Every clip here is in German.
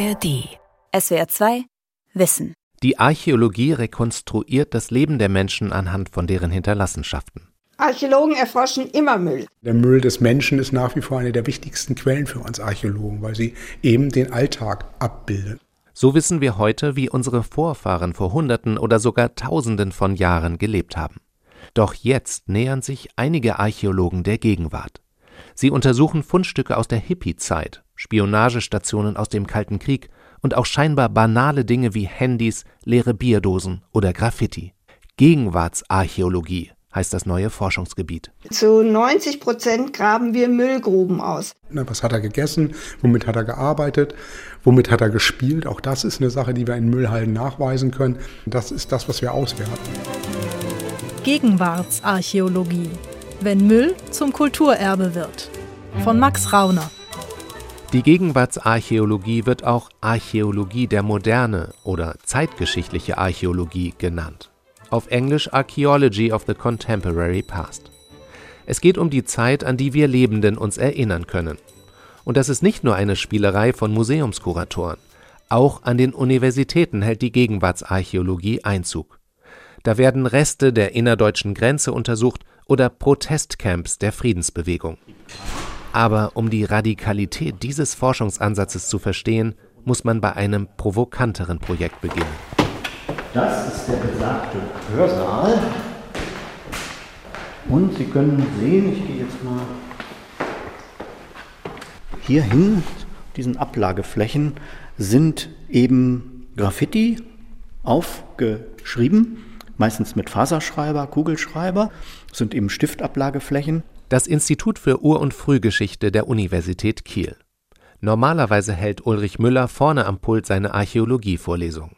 ARD. SWR 2 Wissen. Die Archäologie rekonstruiert das Leben der Menschen anhand von deren Hinterlassenschaften. Archäologen erforschen immer Müll. Der Müll des Menschen ist nach wie vor eine der wichtigsten Quellen für uns Archäologen, weil sie eben den Alltag abbildet. So wissen wir heute, wie unsere Vorfahren vor Hunderten oder sogar Tausenden von Jahren gelebt haben. Doch jetzt nähern sich einige Archäologen der Gegenwart. Sie untersuchen Fundstücke aus der Hippie-Zeit, Spionagestationen aus dem Kalten Krieg und auch scheinbar banale Dinge wie Handys, leere Bierdosen oder Graffiti. Gegenwartsarchäologie heißt das neue Forschungsgebiet. Zu 90 Prozent graben wir Müllgruben aus. Was hat er gegessen? Womit hat er gearbeitet? Womit hat er gespielt? Auch das ist eine Sache, die wir in Müllhalden nachweisen können. Das ist das, was wir auswerten. Gegenwartsarchäologie. Wenn Müll zum Kulturerbe wird. Von Max Rauner. Die Gegenwartsarchäologie wird auch Archäologie der Moderne oder zeitgeschichtliche Archäologie genannt. Auf Englisch Archaeology of the Contemporary Past. Es geht um die Zeit, an die wir Lebenden uns erinnern können. Und das ist nicht nur eine Spielerei von Museumskuratoren. Auch an den Universitäten hält die Gegenwartsarchäologie Einzug. Da werden Reste der innerdeutschen Grenze untersucht oder Protestcamps der Friedensbewegung. Aber um die Radikalität dieses Forschungsansatzes zu verstehen, muss man bei einem provokanteren Projekt beginnen. Das ist der besagte Hörsaal. Und Sie können sehen, ich gehe jetzt mal hier hin, diesen Ablageflächen sind eben Graffiti aufgeschrieben, meistens mit Faserschreiber, Kugelschreiber, das sind eben Stiftablageflächen das Institut für Ur- und Frühgeschichte der Universität Kiel. Normalerweise hält Ulrich Müller vorne am Pult seine Archäologievorlesung.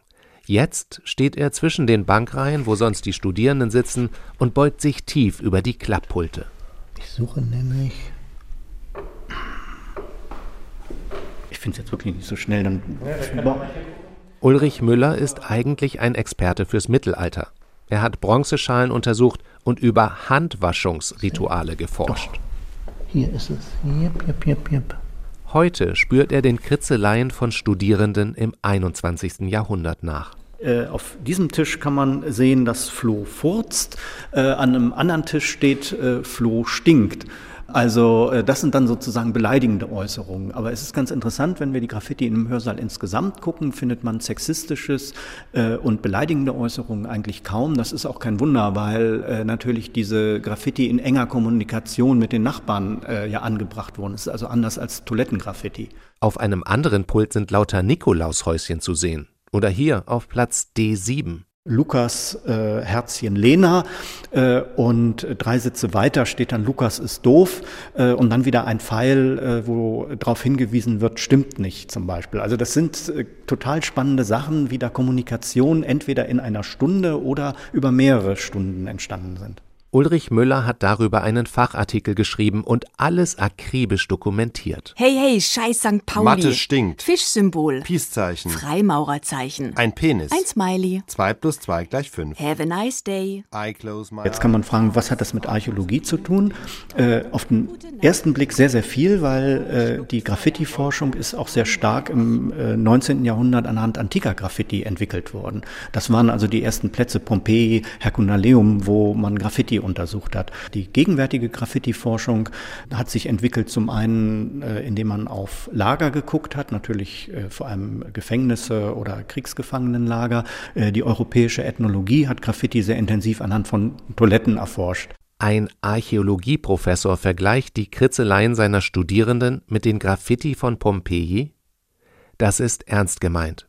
Jetzt steht er zwischen den Bankreihen, wo sonst die Studierenden sitzen, und beugt sich tief über die Klapppulte. Ich suche nämlich. Ich finde es jetzt wirklich nicht so schnell. Dann Ulrich Müller ist eigentlich ein Experte fürs Mittelalter. Er hat Bronzeschalen untersucht und über Handwaschungsrituale geforscht. Doch. Hier ist es. Jep, jep, jep, jep. Heute spürt er den Kritzeleien von Studierenden im 21. Jahrhundert nach. Äh, auf diesem Tisch kann man sehen, dass Flo furzt. Äh, an einem anderen Tisch steht, äh, Flo stinkt. Also äh, das sind dann sozusagen beleidigende Äußerungen. Aber es ist ganz interessant, wenn wir die Graffiti im Hörsaal insgesamt gucken, findet man sexistisches äh, und beleidigende Äußerungen eigentlich kaum. Das ist auch kein Wunder, weil äh, natürlich diese Graffiti in enger Kommunikation mit den Nachbarn äh, ja angebracht wurden. Es ist also anders als Toilettengraffiti. Auf einem anderen Pult sind lauter Nikolaushäuschen zu sehen. Oder hier auf Platz D7. Lukas äh, Herzchen Lena äh, und drei Sitze weiter steht dann Lukas ist doof äh, und dann wieder ein Pfeil, äh, wo darauf hingewiesen wird, stimmt nicht zum Beispiel. Also das sind äh, total spannende Sachen, wie da Kommunikation entweder in einer Stunde oder über mehrere Stunden entstanden sind. Ulrich Müller hat darüber einen Fachartikel geschrieben und alles akribisch dokumentiert. Hey, hey, scheiß St. Pauli. Mathe stinkt. Fischsymbol. Peace-Zeichen. Freimaurerzeichen. Ein Penis. Ein Smiley. 2 plus 2 gleich 5. Have a nice day. I close my Jetzt kann man fragen, was hat das mit Archäologie zu tun? Äh, auf den ersten Blick sehr, sehr viel, weil äh, die Graffiti-Forschung ist auch sehr stark im äh, 19. Jahrhundert anhand antiker Graffiti entwickelt worden. Das waren also die ersten Plätze, Pompeji, Herculaneum, wo man Graffiti untersucht hat. Die gegenwärtige Graffiti-Forschung hat sich entwickelt zum einen, äh, indem man auf Lager geguckt hat, natürlich äh, vor allem Gefängnisse oder Kriegsgefangenenlager. Äh, die europäische Ethnologie hat Graffiti sehr intensiv anhand von Toiletten erforscht. Ein Archäologieprofessor vergleicht die Kritzeleien seiner Studierenden mit den Graffiti von Pompeji? Das ist ernst gemeint.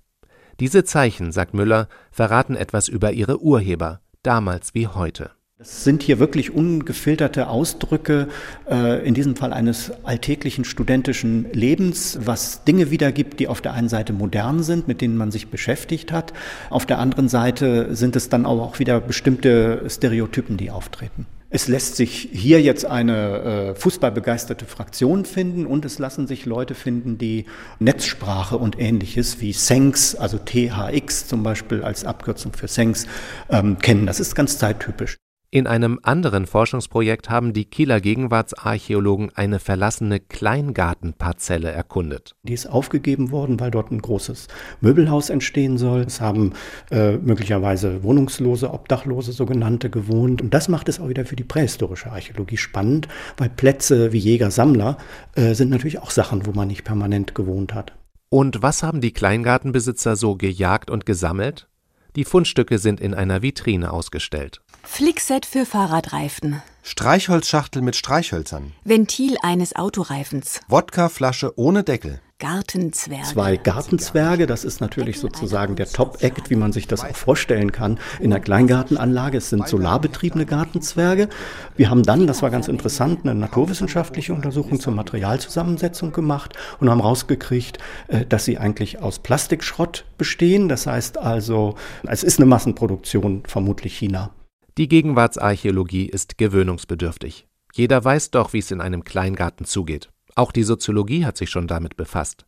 Diese Zeichen, sagt Müller, verraten etwas über ihre Urheber, damals wie heute. Es sind hier wirklich ungefilterte Ausdrücke, äh, in diesem Fall eines alltäglichen studentischen Lebens, was Dinge wiedergibt, die auf der einen Seite modern sind, mit denen man sich beschäftigt hat. Auf der anderen Seite sind es dann auch wieder bestimmte Stereotypen, die auftreten. Es lässt sich hier jetzt eine äh, fußballbegeisterte Fraktion finden und es lassen sich Leute finden, die Netzsprache und ähnliches wie Sengs, also THX zum Beispiel als Abkürzung für Sengs, ähm, kennen. Das ist ganz zeittypisch. In einem anderen Forschungsprojekt haben die Kieler Gegenwartsarchäologen eine verlassene Kleingartenparzelle erkundet. Die ist aufgegeben worden, weil dort ein großes Möbelhaus entstehen soll. Es haben äh, möglicherweise Wohnungslose, Obdachlose sogenannte gewohnt. Und das macht es auch wieder für die prähistorische Archäologie spannend, weil Plätze wie Jäger-Sammler äh, sind natürlich auch Sachen, wo man nicht permanent gewohnt hat. Und was haben die Kleingartenbesitzer so gejagt und gesammelt? Die Fundstücke sind in einer Vitrine ausgestellt. Flickset für Fahrradreifen. Streichholzschachtel mit Streichhölzern. Ventil eines Autoreifens. Wodkaflasche ohne Deckel. Gartenzwerge. Zwei Gartenzwerge, das ist natürlich sozusagen der Top-Act, wie man sich das auch vorstellen kann. In der Kleingartenanlage, es sind solarbetriebene Gartenzwerge. Wir haben dann, das war ganz interessant, eine naturwissenschaftliche Untersuchung zur Materialzusammensetzung gemacht und haben rausgekriegt, äh, dass sie eigentlich aus Plastikschrott bestehen. Das heißt also, es ist eine Massenproduktion, vermutlich China. Die Gegenwartsarchäologie ist gewöhnungsbedürftig. Jeder weiß doch, wie es in einem Kleingarten zugeht. Auch die Soziologie hat sich schon damit befasst.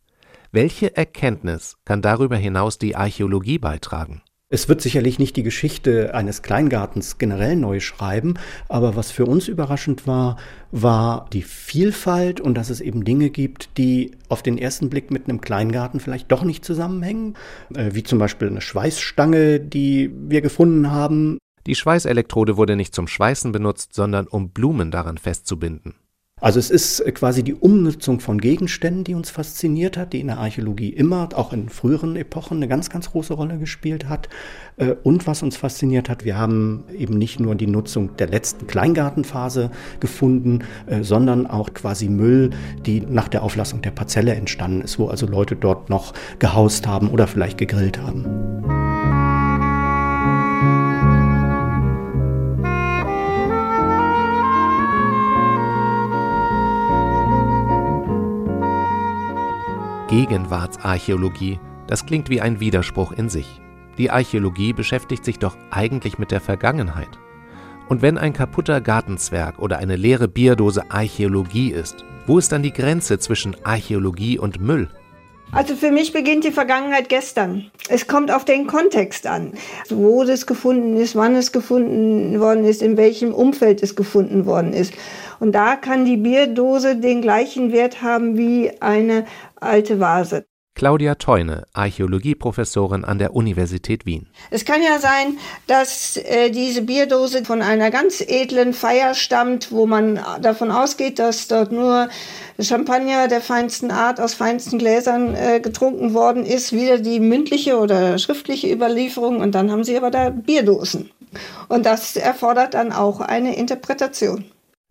Welche Erkenntnis kann darüber hinaus die Archäologie beitragen? Es wird sicherlich nicht die Geschichte eines Kleingartens generell neu schreiben, aber was für uns überraschend war, war die Vielfalt und dass es eben Dinge gibt, die auf den ersten Blick mit einem Kleingarten vielleicht doch nicht zusammenhängen, äh, wie zum Beispiel eine Schweißstange, die wir gefunden haben. Die Schweißelektrode wurde nicht zum Schweißen benutzt, sondern um Blumen daran festzubinden. Also es ist quasi die Umnutzung von Gegenständen, die uns fasziniert hat, die in der Archäologie immer, auch in früheren Epochen, eine ganz, ganz große Rolle gespielt hat. Äh, und was uns fasziniert hat, wir haben eben nicht nur die Nutzung der letzten Kleingartenphase gefunden, äh, sondern auch quasi Müll, die nach der Auflassung der Parzelle entstanden ist, wo also Leute dort noch gehaust haben oder vielleicht gegrillt haben. Gegenwartsarchäologie, das klingt wie ein Widerspruch in sich. Die Archäologie beschäftigt sich doch eigentlich mit der Vergangenheit. Und wenn ein kaputter Gartenzwerg oder eine leere Bierdose Archäologie ist, wo ist dann die Grenze zwischen Archäologie und Müll? Also für mich beginnt die Vergangenheit gestern. Es kommt auf den Kontext an, wo das gefunden ist, wann es gefunden worden ist, in welchem Umfeld es gefunden worden ist. Und da kann die Bierdose den gleichen Wert haben wie eine alte Vase. Claudia Teune, Archäologieprofessorin an der Universität Wien. Es kann ja sein, dass äh, diese Bierdose von einer ganz edlen Feier stammt, wo man davon ausgeht, dass dort nur Champagner der feinsten Art aus feinsten Gläsern äh, getrunken worden ist. Wieder die mündliche oder schriftliche Überlieferung und dann haben sie aber da Bierdosen. Und das erfordert dann auch eine Interpretation.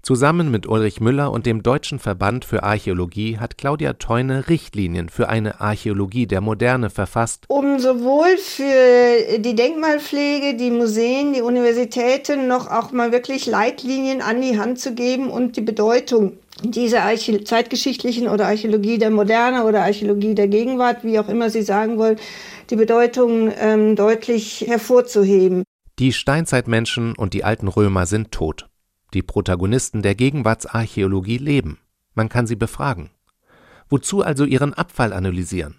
Zusammen mit Ulrich Müller und dem Deutschen Verband für Archäologie hat Claudia Teune Richtlinien für eine Archäologie der Moderne verfasst. Um sowohl für die Denkmalpflege, die Museen, die Universitäten noch auch mal wirklich Leitlinien an die Hand zu geben und die Bedeutung dieser Archä zeitgeschichtlichen oder Archäologie der Moderne oder Archäologie der Gegenwart, wie auch immer Sie sagen wollen, die Bedeutung ähm, deutlich hervorzuheben. Die Steinzeitmenschen und die alten Römer sind tot. Die Protagonisten der Gegenwartsarchäologie leben. Man kann sie befragen. Wozu also ihren Abfall analysieren?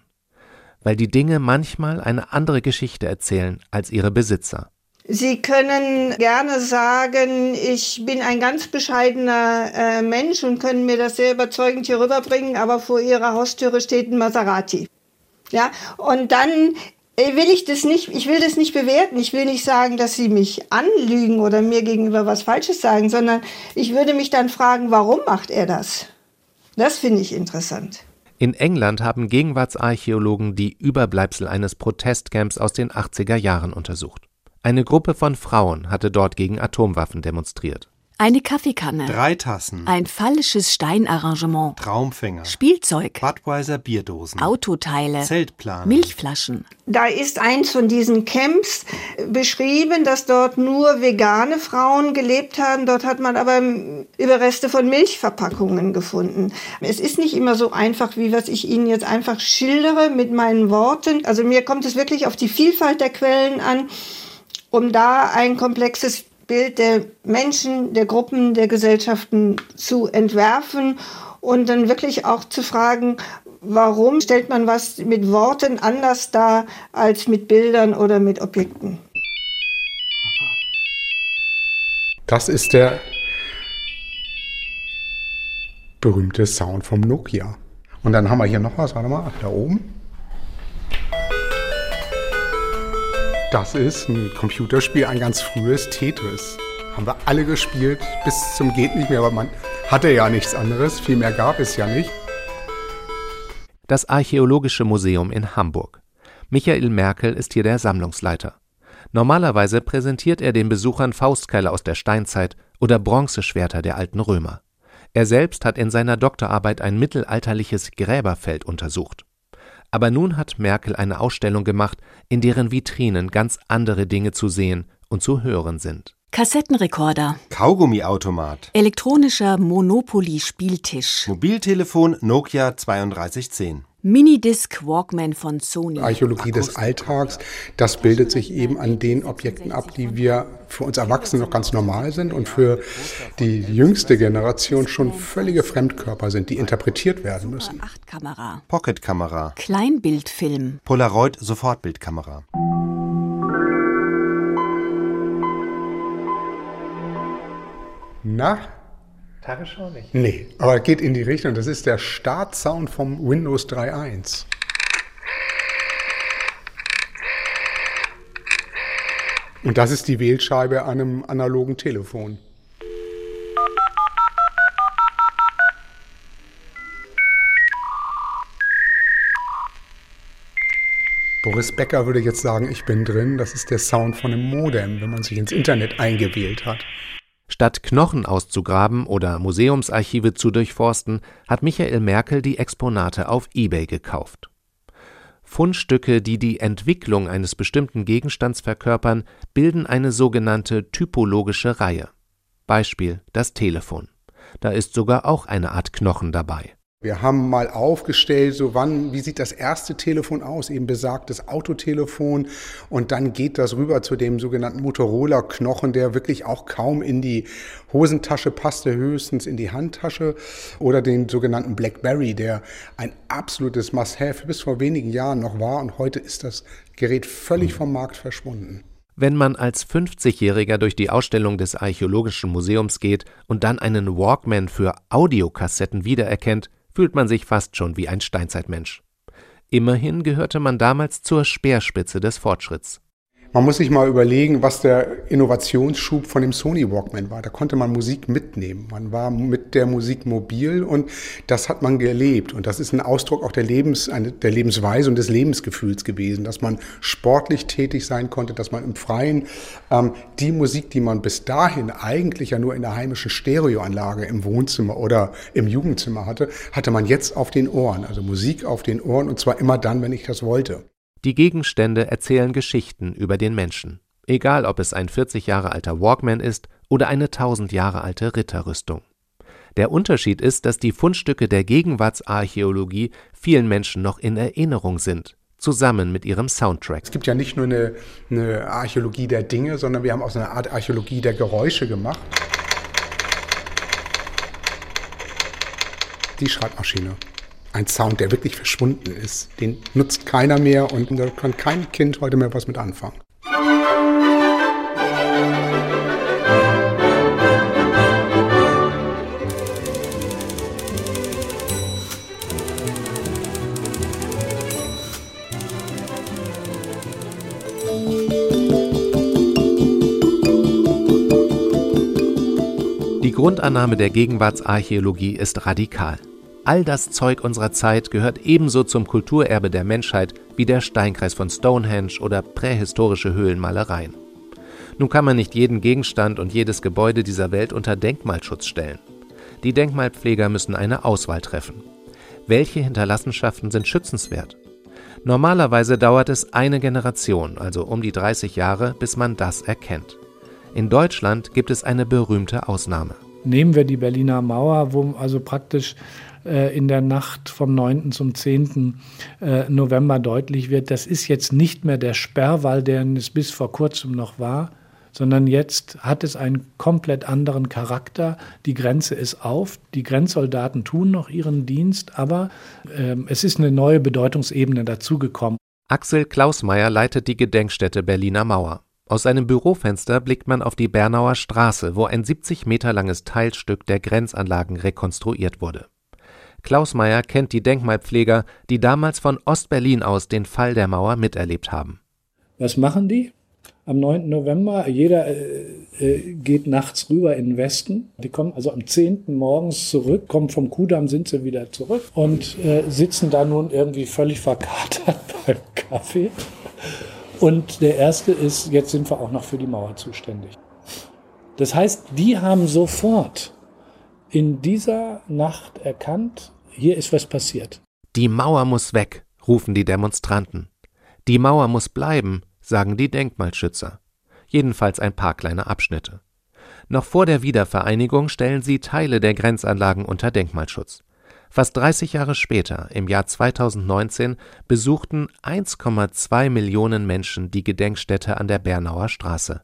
Weil die Dinge manchmal eine andere Geschichte erzählen als ihre Besitzer. Sie können gerne sagen, ich bin ein ganz bescheidener äh, Mensch und können mir das sehr überzeugend hier rüberbringen, aber vor Ihrer Haustüre steht ein Maserati. Ja, und dann will ich das nicht, ich will das nicht bewerten. Ich will nicht sagen, dass sie mich anlügen oder mir gegenüber was Falsches sagen, sondern ich würde mich dann fragen, warum macht er das? Das finde ich interessant. In England haben Gegenwartsarchäologen die Überbleibsel eines Protestcamps aus den 80er Jahren untersucht. Eine Gruppe von Frauen hatte dort gegen Atomwaffen demonstriert. Eine Kaffeekanne. Drei Tassen. Ein phallisches Steinarrangement. Traumfänger. Spielzeug. Budweiser Bierdosen. Autoteile. Zeltplan. Milchflaschen. Da ist eins von diesen Camps beschrieben, dass dort nur vegane Frauen gelebt haben. Dort hat man aber Überreste von Milchverpackungen gefunden. Es ist nicht immer so einfach, wie was ich Ihnen jetzt einfach schildere mit meinen Worten. Also mir kommt es wirklich auf die Vielfalt der Quellen an, um da ein komplexes Bild der Menschen, der Gruppen, der Gesellschaften zu entwerfen und dann wirklich auch zu fragen, warum stellt man was mit Worten anders dar als mit Bildern oder mit Objekten. Das ist der berühmte Sound vom Nokia. Und dann haben wir hier noch was, warte mal, da oben. Das ist ein Computerspiel, ein ganz frühes Tetris. Haben wir alle gespielt, bis zum geht nicht mehr, aber man hatte ja nichts anderes, viel mehr gab es ja nicht. Das Archäologische Museum in Hamburg. Michael Merkel ist hier der Sammlungsleiter. Normalerweise präsentiert er den Besuchern Faustkeile aus der Steinzeit oder Bronzeschwerter der alten Römer. Er selbst hat in seiner Doktorarbeit ein mittelalterliches Gräberfeld untersucht. Aber nun hat Merkel eine Ausstellung gemacht, in deren Vitrinen ganz andere Dinge zu sehen und zu hören sind. Kassettenrekorder, Kaugummiautomat. elektronischer Monopoly-Spieltisch, Mobiltelefon Nokia 3210. Minidisc Walkman von Sony, Archäologie des Alltags, das bildet sich eben an den Objekten ab, die wir für uns Erwachsene noch ganz normal sind und für die jüngste Generation schon völlige Fremdkörper sind, die interpretiert werden müssen. 8-Kamera, Pocketkamera. Kleinbildfilm, Polaroid Sofortbildkamera. Na? Tagesschau nicht. Nee, aber geht in die Richtung. Das ist der Startsound vom Windows 3.1. Und das ist die Wählscheibe an einem analogen Telefon. Boris Becker würde jetzt sagen, ich bin drin. Das ist der Sound von einem Modem, wenn man sich ins Internet eingewählt hat. Statt Knochen auszugraben oder Museumsarchive zu durchforsten, hat Michael Merkel die Exponate auf eBay gekauft. Fundstücke, die die Entwicklung eines bestimmten Gegenstands verkörpern, bilden eine sogenannte typologische Reihe. Beispiel das Telefon. Da ist sogar auch eine Art Knochen dabei. Wir haben mal aufgestellt, so wann, wie sieht das erste Telefon aus, eben besagtes Autotelefon. Und dann geht das rüber zu dem sogenannten Motorola-Knochen, der wirklich auch kaum in die Hosentasche passte, höchstens in die Handtasche. Oder den sogenannten Blackberry, der ein absolutes Must-Have bis vor wenigen Jahren noch war. Und heute ist das Gerät völlig vom Markt verschwunden. Wenn man als 50-Jähriger durch die Ausstellung des Archäologischen Museums geht und dann einen Walkman für Audiokassetten wiedererkennt, fühlt man sich fast schon wie ein Steinzeitmensch. Immerhin gehörte man damals zur Speerspitze des Fortschritts. Man muss sich mal überlegen, was der Innovationsschub von dem Sony Walkman war. Da konnte man Musik mitnehmen. Man war mit der Musik mobil und das hat man gelebt. Und das ist ein Ausdruck auch der, Lebens, der Lebensweise und des Lebensgefühls gewesen, dass man sportlich tätig sein konnte, dass man im Freien ähm, die Musik, die man bis dahin eigentlich ja nur in der heimischen Stereoanlage im Wohnzimmer oder im Jugendzimmer hatte, hatte man jetzt auf den Ohren. Also Musik auf den Ohren und zwar immer dann, wenn ich das wollte. Die Gegenstände erzählen Geschichten über den Menschen, egal ob es ein 40 Jahre alter Walkman ist oder eine 1000 Jahre alte Ritterrüstung. Der Unterschied ist, dass die Fundstücke der Gegenwartsarchäologie vielen Menschen noch in Erinnerung sind, zusammen mit ihrem Soundtrack. Es gibt ja nicht nur eine, eine Archäologie der Dinge, sondern wir haben auch so eine Art Archäologie der Geräusche gemacht. Die Schreibmaschine ein Sound, der wirklich verschwunden ist. Den nutzt keiner mehr und da kann kein Kind heute mehr was mit anfangen. Die Grundannahme der Gegenwartsarchäologie ist radikal. All das Zeug unserer Zeit gehört ebenso zum Kulturerbe der Menschheit wie der Steinkreis von Stonehenge oder prähistorische Höhlenmalereien. Nun kann man nicht jeden Gegenstand und jedes Gebäude dieser Welt unter Denkmalschutz stellen. Die Denkmalpfleger müssen eine Auswahl treffen. Welche Hinterlassenschaften sind schützenswert? Normalerweise dauert es eine Generation, also um die 30 Jahre, bis man das erkennt. In Deutschland gibt es eine berühmte Ausnahme. Nehmen wir die Berliner Mauer, wo also praktisch in der Nacht vom 9. zum 10. Äh, November deutlich wird, das ist jetzt nicht mehr der Sperrwall, der es bis vor kurzem noch war, sondern jetzt hat es einen komplett anderen Charakter. Die Grenze ist auf, die Grenzsoldaten tun noch ihren Dienst, aber äh, es ist eine neue Bedeutungsebene dazugekommen. Axel Klausmeier leitet die Gedenkstätte Berliner Mauer. Aus seinem Bürofenster blickt man auf die Bernauer Straße, wo ein 70 Meter langes Teilstück der Grenzanlagen rekonstruiert wurde. Klaus Meyer kennt die Denkmalpfleger, die damals von Ostberlin aus den Fall der Mauer miterlebt haben. Was machen die? Am 9. November, jeder äh, äh, geht nachts rüber in den Westen. Die kommen also am 10. morgens zurück, kommen vom Kudamm, sind sie wieder zurück und äh, sitzen da nun irgendwie völlig verkatert beim Kaffee. Und der erste ist, jetzt sind wir auch noch für die Mauer zuständig. Das heißt, die haben sofort in dieser Nacht erkannt, hier ist was passiert. Die Mauer muss weg, rufen die Demonstranten. Die Mauer muss bleiben, sagen die Denkmalschützer. Jedenfalls ein paar kleine Abschnitte. Noch vor der Wiedervereinigung stellen sie Teile der Grenzanlagen unter Denkmalschutz. Fast 30 Jahre später, im Jahr 2019, besuchten 1,2 Millionen Menschen die Gedenkstätte an der Bernauer Straße.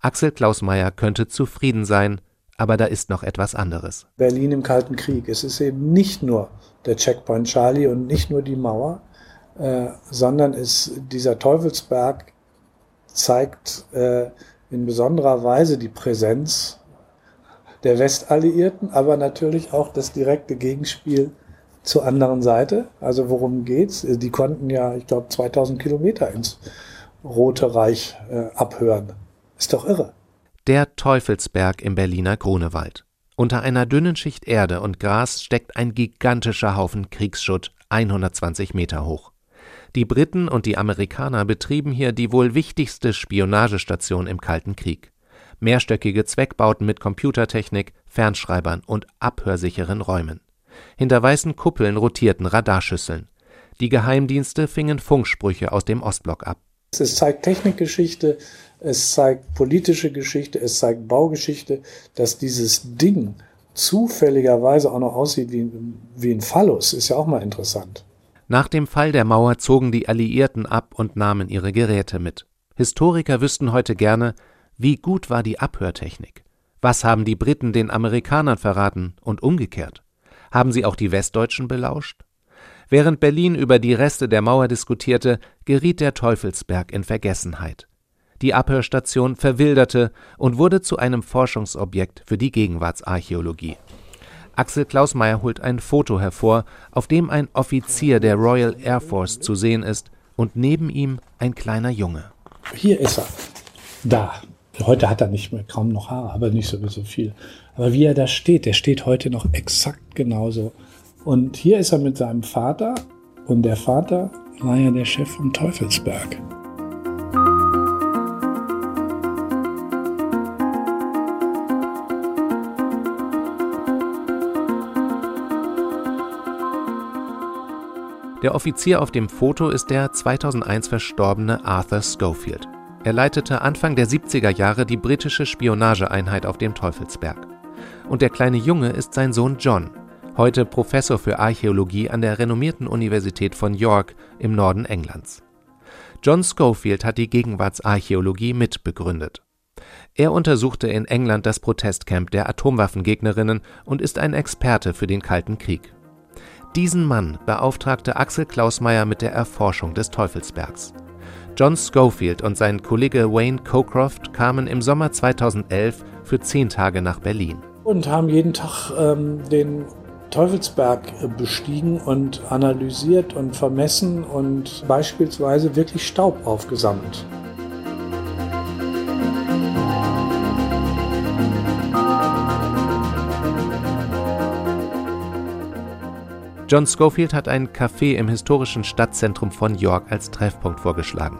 Axel Klausmeier könnte zufrieden sein, aber da ist noch etwas anderes. Berlin im Kalten Krieg. Es ist eben nicht nur der Checkpoint Charlie und nicht nur die Mauer, äh, sondern es, dieser Teufelsberg zeigt äh, in besonderer Weise die Präsenz der Westalliierten, aber natürlich auch das direkte Gegenspiel zur anderen Seite. Also worum geht's? Die konnten ja, ich glaube, 2000 Kilometer ins Rote Reich äh, abhören. Ist doch irre. Der Teufelsberg im Berliner Grunewald. Unter einer dünnen Schicht Erde und Gras steckt ein gigantischer Haufen Kriegsschutt, 120 Meter hoch. Die Briten und die Amerikaner betrieben hier die wohl wichtigste Spionagestation im Kalten Krieg mehrstöckige Zweckbauten mit Computertechnik, Fernschreibern und abhörsicheren Räumen. Hinter weißen Kuppeln rotierten Radarschüsseln. Die Geheimdienste fingen Funksprüche aus dem Ostblock ab. Es zeigt Technikgeschichte, es zeigt politische Geschichte, es zeigt Baugeschichte, dass dieses Ding zufälligerweise auch noch aussieht wie, wie ein Phallus, ist ja auch mal interessant. Nach dem Fall der Mauer zogen die Alliierten ab und nahmen ihre Geräte mit. Historiker wüssten heute gerne, wie gut war die Abhörtechnik? Was haben die Briten den Amerikanern verraten und umgekehrt? Haben sie auch die Westdeutschen belauscht? Während Berlin über die Reste der Mauer diskutierte, geriet der Teufelsberg in Vergessenheit. Die Abhörstation verwilderte und wurde zu einem Forschungsobjekt für die Gegenwartsarchäologie. Axel Klausmeier holt ein Foto hervor, auf dem ein Offizier der Royal Air Force zu sehen ist und neben ihm ein kleiner Junge. Hier ist er. Da. Heute hat er nicht mehr kaum noch Haare, aber nicht sowieso viel. Aber wie er da steht, der steht heute noch exakt genauso. Und hier ist er mit seinem Vater und der Vater war ja der Chef vom Teufelsberg. Der Offizier auf dem Foto ist der 2001 verstorbene Arthur Schofield. Er leitete Anfang der 70er Jahre die britische Spionageeinheit auf dem Teufelsberg. Und der kleine Junge ist sein Sohn John, heute Professor für Archäologie an der renommierten Universität von York im Norden Englands. John Schofield hat die Gegenwartsarchäologie mitbegründet. Er untersuchte in England das Protestcamp der Atomwaffengegnerinnen und ist ein Experte für den Kalten Krieg. Diesen Mann beauftragte Axel Klausmeier mit der Erforschung des Teufelsbergs. John Schofield und sein Kollege Wayne Cocroft kamen im Sommer 2011 für zehn Tage nach Berlin. Und haben jeden Tag ähm, den Teufelsberg bestiegen und analysiert und vermessen und beispielsweise wirklich Staub aufgesammelt. John Schofield hat ein Café im historischen Stadtzentrum von York als Treffpunkt vorgeschlagen.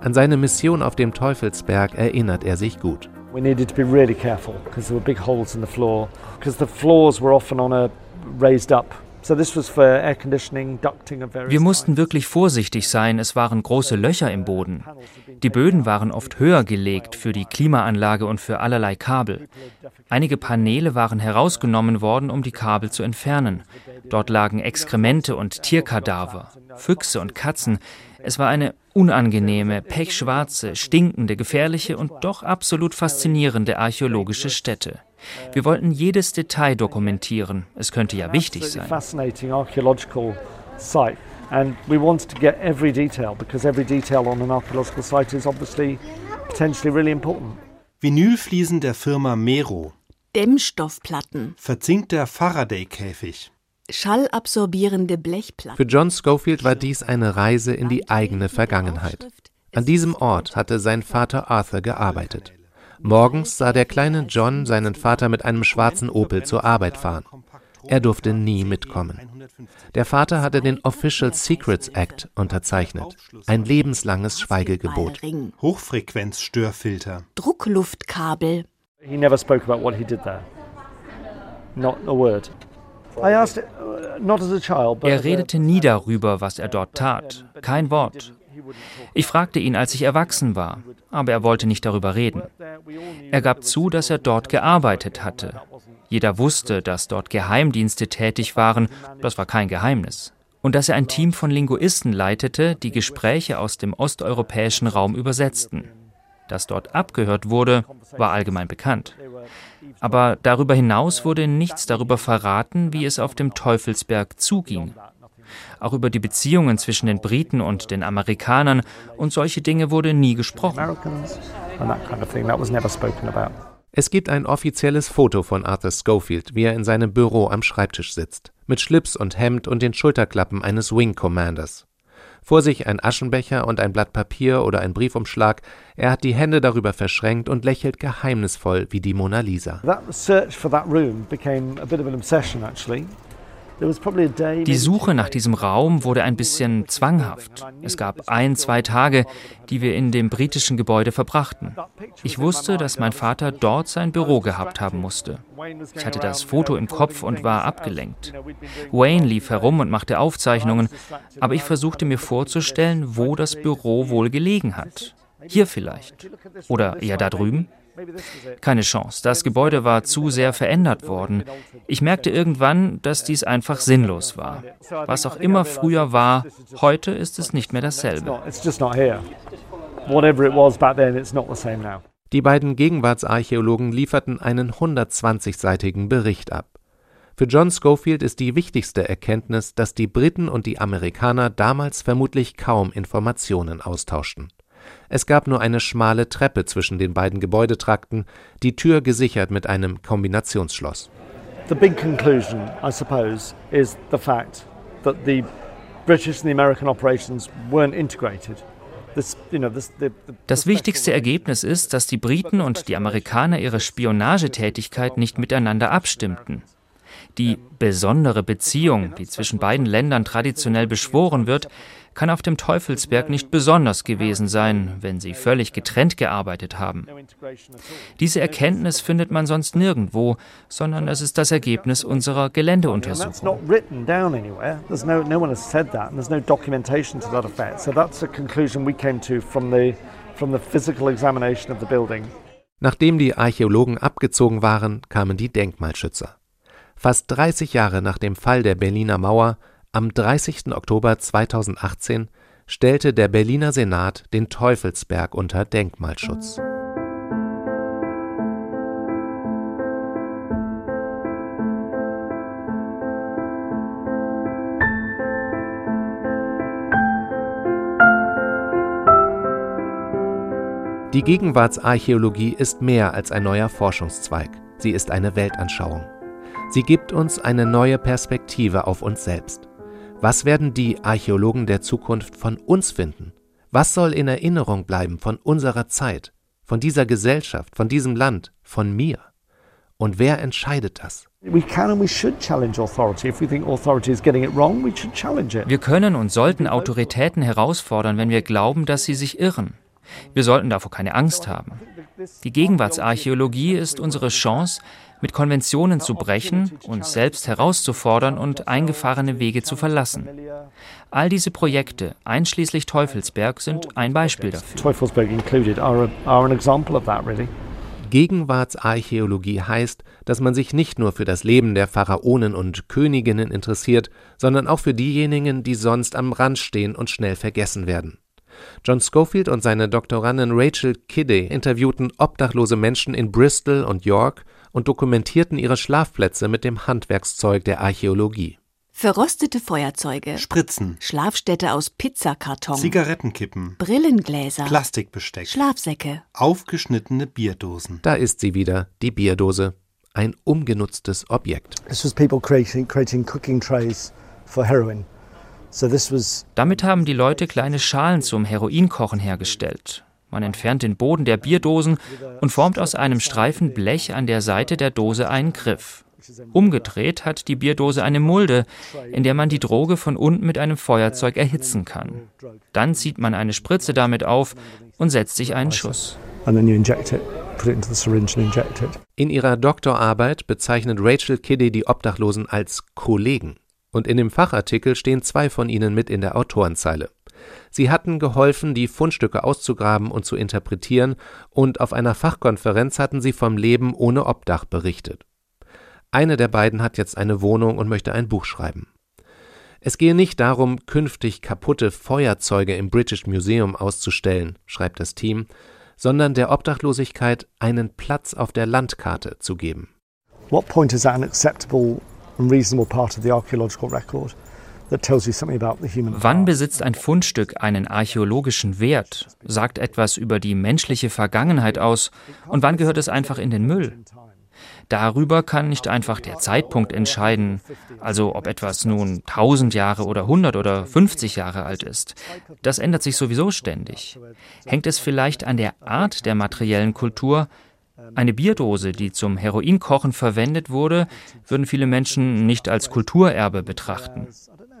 An seine Mission auf dem Teufelsberg erinnert er sich gut. We needed to be really careful because there were big holes in the floor because the floors were often on a raised up wir mussten wirklich vorsichtig sein, es waren große Löcher im Boden. Die Böden waren oft höher gelegt für die Klimaanlage und für allerlei Kabel. Einige Paneele waren herausgenommen worden, um die Kabel zu entfernen. Dort lagen Exkremente und Tierkadaver, Füchse und Katzen. Es war eine unangenehme, pechschwarze, stinkende, gefährliche und doch absolut faszinierende archäologische Stätte. Wir wollten jedes Detail dokumentieren. Es könnte ja wichtig sein. And we wanted to get every detail because every detail on an archaeological site is obviously potentially really important. Vinylfliesen der Firma Mero. Dämmstoffplatten. Verzinkter Faraday-Käfig. Schallabsorbierende Blechplatten. Für John Schofield war dies eine Reise in die eigene Vergangenheit. An diesem Ort hatte sein Vater Arthur gearbeitet. Morgens sah der kleine John seinen Vater mit einem schwarzen Opel zur Arbeit fahren. Er durfte nie mitkommen. Der Vater hatte den Official Secrets Act unterzeichnet, ein lebenslanges Schweigegebot. Hochfrequenzstörfilter. Druckluftkabel. He never spoke about what he did there. Not a word. Uh, Er redete nie darüber, was er dort tat. Kein Wort. Ich fragte ihn, als ich erwachsen war, aber er wollte nicht darüber reden. Er gab zu, dass er dort gearbeitet hatte. Jeder wusste, dass dort Geheimdienste tätig waren, das war kein Geheimnis. Und dass er ein Team von Linguisten leitete, die Gespräche aus dem osteuropäischen Raum übersetzten. Dass dort abgehört wurde, war allgemein bekannt. Aber darüber hinaus wurde nichts darüber verraten, wie es auf dem Teufelsberg zuging. Auch über die Beziehungen zwischen den Briten und den Amerikanern und solche Dinge wurde nie gesprochen. Es gibt ein offizielles Foto von Arthur Schofield, wie er in seinem Büro am Schreibtisch sitzt, mit Schlips und Hemd und den Schulterklappen eines Wing Commanders. Vor sich ein Aschenbecher und ein Blatt Papier oder ein Briefumschlag. Er hat die Hände darüber verschränkt und lächelt geheimnisvoll wie die Mona Lisa. that search for that room became a bit of an obsession actually. Die Suche nach diesem Raum wurde ein bisschen zwanghaft. Es gab ein, zwei Tage, die wir in dem britischen Gebäude verbrachten. Ich wusste, dass mein Vater dort sein Büro gehabt haben musste. Ich hatte das Foto im Kopf und war abgelenkt. Wayne lief herum und machte Aufzeichnungen, aber ich versuchte mir vorzustellen, wo das Büro wohl gelegen hat. Hier vielleicht. Oder eher da drüben? Keine Chance. Das Gebäude war zu sehr verändert worden. Ich merkte irgendwann, dass dies einfach sinnlos war. Was auch immer früher war, heute ist es nicht mehr dasselbe. It's just not here. Whatever it was back then, it's not the same now. Die beiden Gegenwartsarchäologen lieferten einen 120-seitigen Bericht ab. Für John Schofield ist die wichtigste Erkenntnis, dass die Briten und die Amerikaner damals vermutlich kaum Informationen austauschten. Es gab nur eine schmale Treppe zwischen den beiden Gebäudetrakten, die Tür gesichert mit einem Kombinationsschloss. The big conclusion, I suppose, is the fact that the British and the American operations weren't integrated. This, you know, this, the, the Das wichtigste Ergebnis ist, dass die Briten und die Amerikaner ihre Spionagetätigkeit nicht miteinander abstimmten. Die besondere Beziehung, die zwischen beiden Ländern traditionell beschworen wird, kann auf dem Teufelsberg nicht besonders gewesen sein, wenn sie völlig getrennt gearbeitet haben. Diese Erkenntnis findet man sonst nirgendwo, sondern es ist das Ergebnis unserer Geländeuntersuchung. not written down anywhere. There's no, no one has said that, and there's no documentation to that effect. So that's a conclusion we came to from the, from the physical examination of the building. Nachdem die Archäologen abgezogen waren, kamen die Denkmalschützer. Fast 30 Jahre nach dem Fall der Berliner Mauer, am 30. Oktober 2018, stellte der Berliner Senat den Teufelsberg unter Denkmalschutz. Die Gegenwartsarchäologie ist mehr als ein neuer Forschungszweig. Sie ist eine Weltanschauung. Sie gibt uns eine neue Perspektive auf uns selbst. Was werden die Archäologen der Zukunft von uns finden? Was soll in Erinnerung bleiben von unserer Zeit, von dieser Gesellschaft, von diesem Land, von mir? Und wer entscheidet das? We can and we should challenge authority. If we think authority is getting it wrong, we should challenge it. Wir können und sollten Autoritäten herausfordern, wenn wir glauben, dass sie sich irren. Wir sollten davor keine Angst haben. Die Gegenwartsarchäologie ist unsere Chance, mit Konventionen zu brechen, uns selbst herauszufordern und eingefahrene Wege zu verlassen. All diese Projekte, einschließlich Teufelsberg, sind ein Beispiel dafür. Teufelsberg included are, a, are an example of that, really. Gegenwartsarchäologie heißt, dass man sich nicht nur für das Leben der Pharaonen und Königinnen interessiert, sondern auch für diejenigen, die sonst am Rand stehen und schnell vergessen werden. John Schofield und seine Doktorandin Rachel Kiddey interviewten obdachlose Menschen in Bristol und York und dokumentierten ihre Schlafplätze mit dem Handwerkszeug der Archäologie. Verrostete Feuerzeuge. Spritzen. Schlafstätte aus Pizzakarton. Zigarettenkippen. Brillengläser. Plastikbesteck. Schlafsäcke. Aufgeschnittene Bierdosen. Da ist sie wieder, die Bierdose. Ein umgenutztes Objekt. This was people creating, creating cooking trays for heroin. So this was Damit haben die Leute kleine Schalen zum Heroinkochen hergestellt. Man entfernt den Boden der Bierdosen und formt aus einem Streifen Blech an der Seite der Dose einen Griff. Umgedreht hat die Bierdose eine Mulde, in der man die Droge von unten mit einem Feuerzeug erhitzen kann. Dann zieht man eine Spritze damit auf und setzt sich einen Schuss. In ihrer Doktorarbeit bezeichnet Rachel Kiddy die Obdachlosen als Kollegen. Und in dem Fachartikel stehen zwei von ihnen mit in der Autorenzeile. Sie hatten geholfen, die Fundstücke auszugraben und zu interpretieren, und auf einer Fachkonferenz hatten sie vom Leben ohne Obdach berichtet. Eine der beiden hat jetzt eine Wohnung und möchte ein Buch schreiben. Es gehe nicht darum, künftig kaputte Feuerzeuge im British Museum auszustellen, schreibt das Team, sondern der Obdachlosigkeit einen Platz auf der Landkarte zu geben. What point is that an acceptable and reasonable part of the archaeological record Wann besitzt ein Fundstück einen archäologischen Wert, sagt etwas über die menschliche Vergangenheit aus und wann gehört es einfach in den Müll? Darüber kann nicht einfach der Zeitpunkt entscheiden, also ob etwas nun 1000 Jahre oder 100 oder 50 Jahre alt ist. Das ändert sich sowieso ständig. Hängt es vielleicht an der Art der materiellen Kultur? Eine Bierdose, die zum Heroinkochen verwendet wurde, würden viele Menschen nicht als Kulturerbe betrachten.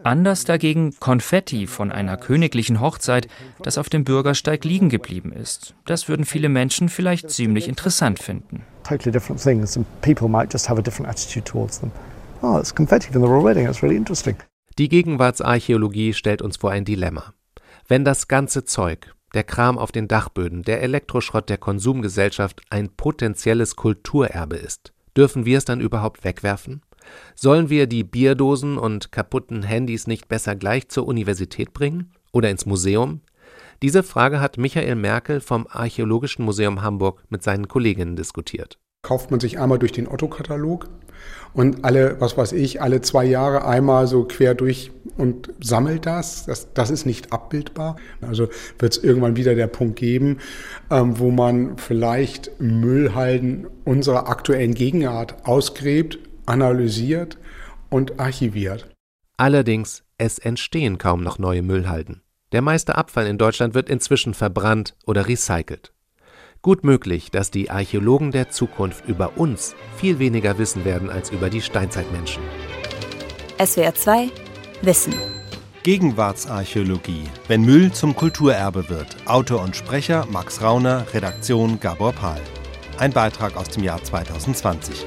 Anders dagegen Konfetti von einer königlichen Hochzeit, das auf dem Bürgersteig liegen geblieben ist. Das würden viele Menschen vielleicht ziemlich interessant finden. Totally different things, and people might just have a different attitude towards them. Oh, it's confetti from the royal wedding. That's really interesting. Die Gegenwartsarchäologie stellt uns vor ein Dilemma. Wenn das ganze Zeug, der Kram auf den Dachböden, der Elektroschrott der Konsumgesellschaft ein potenzielles Kulturerbe ist, dürfen wir es dann überhaupt wegwerfen? Sollen wir die Bierdosen und kaputten Handys nicht besser gleich zur Universität bringen oder ins Museum? Diese Frage hat Michael Merkel vom Archäologischen Museum Hamburg mit seinen Kolleginnen diskutiert. Kauft man sich einmal durch den Otto-Katalog und alle, was weiß ich, alle zwei Jahre einmal so quer durch und sammelt das. Das, das ist nicht abbildbar. Also wird es irgendwann wieder der Punkt geben, ähm, wo man vielleicht Müllhalden unserer aktuellen Gegenart ausgräbt, analysiert und archiviert. Allerdings, es entstehen kaum noch neue Müllhalden. Der meiste Abfall in Deutschland wird inzwischen verbrannt oder recycelt. Gut möglich, dass die Archäologen der Zukunft über uns viel weniger wissen werden als über die Steinzeitmenschen. SWR 2 Wissen. Gegenwartsarchäologie. Wenn Müll zum Kulturerbe wird. Autor und Sprecher Max Rauner, Redaktion Gabor Pahl. Ein Beitrag aus dem Jahr 2020.